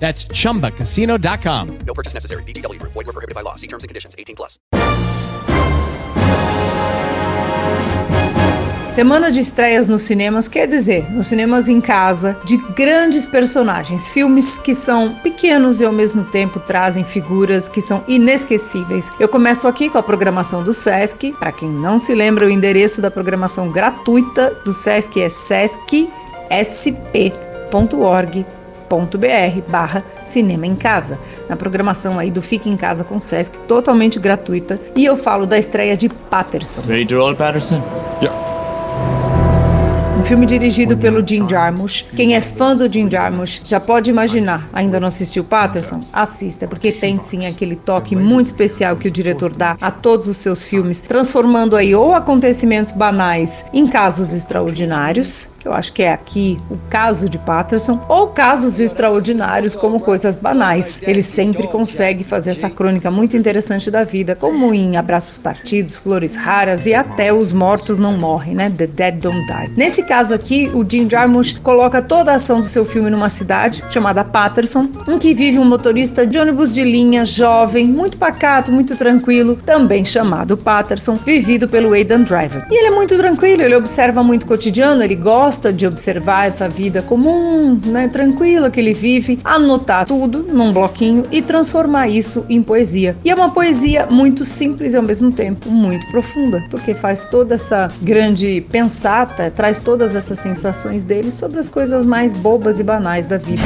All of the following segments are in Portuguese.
That's chumbacasino.com. No purchase necessary. VGW Group. Void were prohibited by law. See terms and conditions. 18 plus. Semana de estreias nos cinemas quer dizer, nos cinemas em casa, de grandes personagens, filmes que são pequenos e ao mesmo tempo trazem figuras que são inesquecíveis. Eu começo aqui com a programação do SESC. Para quem não se lembra, o endereço da programação gratuita do SESC é sescsp.org br barra Cinema em Casa, na programação aí do Fique em Casa com Sesc, totalmente gratuita. E eu falo da estreia de Patterson. Ready to roll, Patterson? Um filme dirigido pelo Jim Jarmusch. Quem é fã do Jim Jarmusch já pode imaginar. Ainda não assistiu Patterson? Assista, porque tem sim aquele toque muito especial que o diretor dá a todos os seus filmes, transformando aí ou acontecimentos banais em casos extraordinários, que eu acho que é aqui o caso de Patterson, ou casos extraordinários como coisas banais. Ele sempre consegue fazer essa crônica muito interessante da vida, como em Abraços Partidos, Flores Raras e até Os Mortos Não Morrem, né? The Dead Don't Die. Nesse caso aqui, o Jim Jarmusch coloca toda a ação do seu filme numa cidade chamada Patterson, em que vive um motorista de ônibus de linha jovem, muito pacato, muito tranquilo, também chamado Patterson, vivido pelo Aidan Driver. E ele é muito tranquilo, ele observa muito o cotidiano, ele gosta gosta de observar essa vida comum, né, tranquila que ele vive, anotar tudo num bloquinho e transformar isso em poesia. E é uma poesia muito simples e ao mesmo tempo muito profunda, porque faz toda essa grande pensata, traz todas essas sensações dele sobre as coisas mais bobas e banais da vida.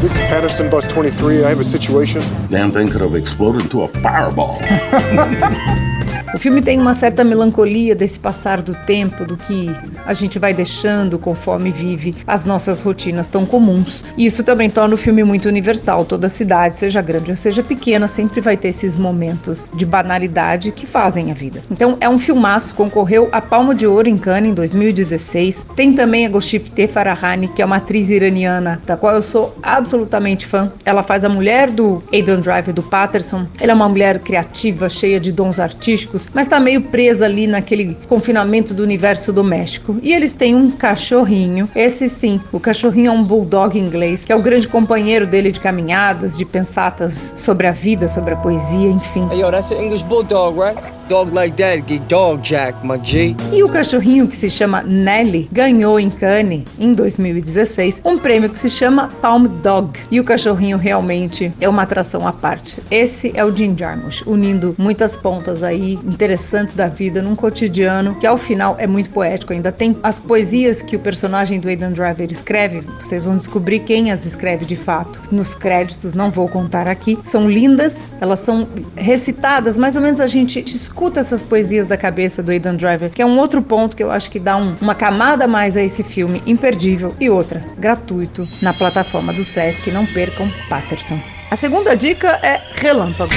This is Patterson Bus 23. I have a situation. Damn thing could have exploded into a fireball. O filme tem uma certa melancolia desse passar do tempo, do que a gente vai deixando conforme vive as nossas rotinas tão comuns. E isso também torna o filme muito universal. Toda cidade, seja grande ou seja pequena, sempre vai ter esses momentos de banalidade que fazem a vida. Então é um filmaço, concorreu a Palma de Ouro em Cannes em 2016. Tem também a Goshifte Farahani, que é uma atriz iraniana, da qual eu sou absolutamente fã. Ela faz a mulher do Aidan Driver, do Patterson. Ela é uma mulher criativa, cheia de dons artísticos, mas tá meio presa ali naquele confinamento do universo doméstico. E eles têm um cachorrinho, esse sim, o cachorrinho é um bulldog inglês, que é o grande companheiro dele de caminhadas, de pensatas sobre a vida, sobre a poesia, enfim. Hey, yo, that's an English bulldog, right? Dog like that, get dog jack, my G. E o cachorrinho que se chama Nelly ganhou em Cannes em 2016 um prêmio que se chama Palm Dog. E o cachorrinho realmente é uma atração à parte. Esse é o Jim Jarmusch, unindo muitas pontas aí interessantes da vida num cotidiano que ao final é muito poético. Ainda tem as poesias que o personagem do Aidan Driver escreve. Vocês vão descobrir quem as escreve de fato. Nos créditos, não vou contar aqui. São lindas, elas são recitadas, mais ou menos a gente escuta essas poesias da cabeça do Aidan Driver, que é um outro ponto que eu acho que dá um, uma camada a mais a esse filme imperdível e outra, gratuito, na plataforma do Sesc. Não percam Patterson. A segunda dica é Relâmpago.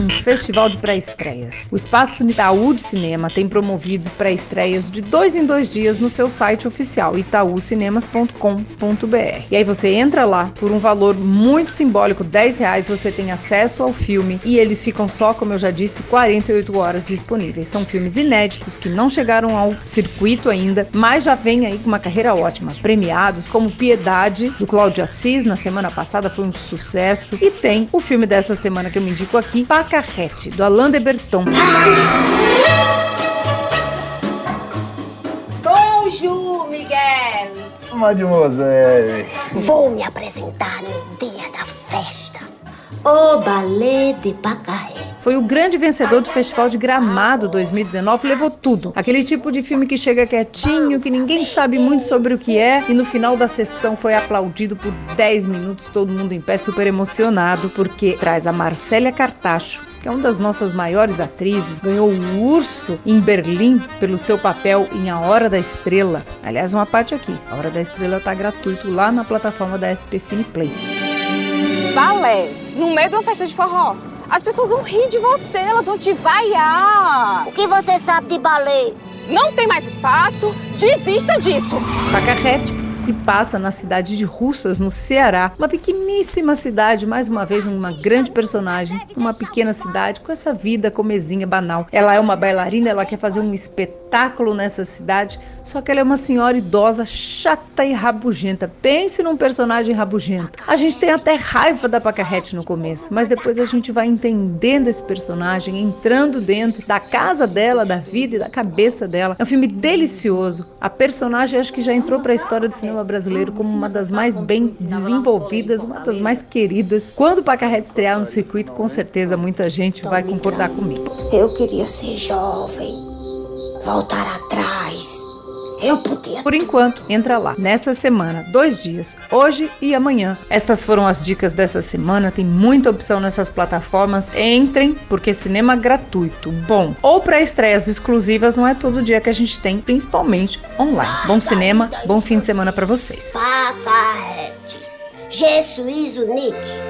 Um festival de pré-estreias. O Espaço Itaú de Cinema tem promovido pré-estreias de dois em dois dias no seu site oficial itaucinemas.com.br. E aí você entra lá por um valor muito simbólico, 10 reais, você tem acesso ao filme e eles ficam só, como eu já disse, 48 horas disponíveis. São filmes inéditos que não chegaram ao circuito ainda, mas já vem aí com uma carreira ótima. Premiados como Piedade, do Cláudio Assis, na semana passada foi um sucesso. E tem o filme dessa semana que eu me indico aqui, Pacarrete, do Alain de Berton. Bonjour, Miguel. Mademoiselle. Vou me apresentar no dia da festa. O Ballet de Pacarrete. Foi o grande vencedor do Festival de Gramado 2019, levou tudo. Aquele tipo de filme que chega quietinho, que ninguém sabe muito sobre o que é, e no final da sessão foi aplaudido por 10 minutos, todo mundo em pé, super emocionado, porque traz a Marcélia Cartacho, que é uma das nossas maiores atrizes, ganhou o Urso em Berlim pelo seu papel em A Hora da Estrela. Aliás, uma parte aqui. A Hora da Estrela está gratuito lá na plataforma da SP Cine Play. Balé, no meio de uma festa de forró. As pessoas vão rir de você, elas vão te vaiar. O que você sabe de balé? Não tem mais espaço, desista disso. Pacarrete se passa na cidade de Russas, no Ceará, uma pequeníssima cidade, mais uma vez uma grande personagem, uma pequena cidade com essa vida comezinha banal. Ela é uma bailarina, ela quer fazer um espetáculo nessa cidade, só que ela é uma senhora idosa, chata e rabugenta. Pense num personagem rabugento. A gente tem até raiva da Pacarrete no começo, mas depois a gente vai entendendo esse personagem, entrando dentro da casa dela, da vida e da cabeça dela. É um filme delicioso. A personagem acho que já entrou para a história do cinema brasileiro como uma das mais bem desenvolvidas, uma das mais queridas. Quando o Pacarrete estrear no circuito, com certeza muita gente vai concordar comigo. Eu queria ser jovem, voltar atrás. Eu podia. Por enquanto, entra lá. Nessa semana, dois dias, hoje e amanhã. Estas foram as dicas dessa semana. Tem muita opção nessas plataformas. Entrem, porque cinema gratuito, bom. Ou para estreias exclusivas, não é todo dia que a gente tem, principalmente online. Bom cinema, bom fim de semana para vocês. Pacarrete. Unique.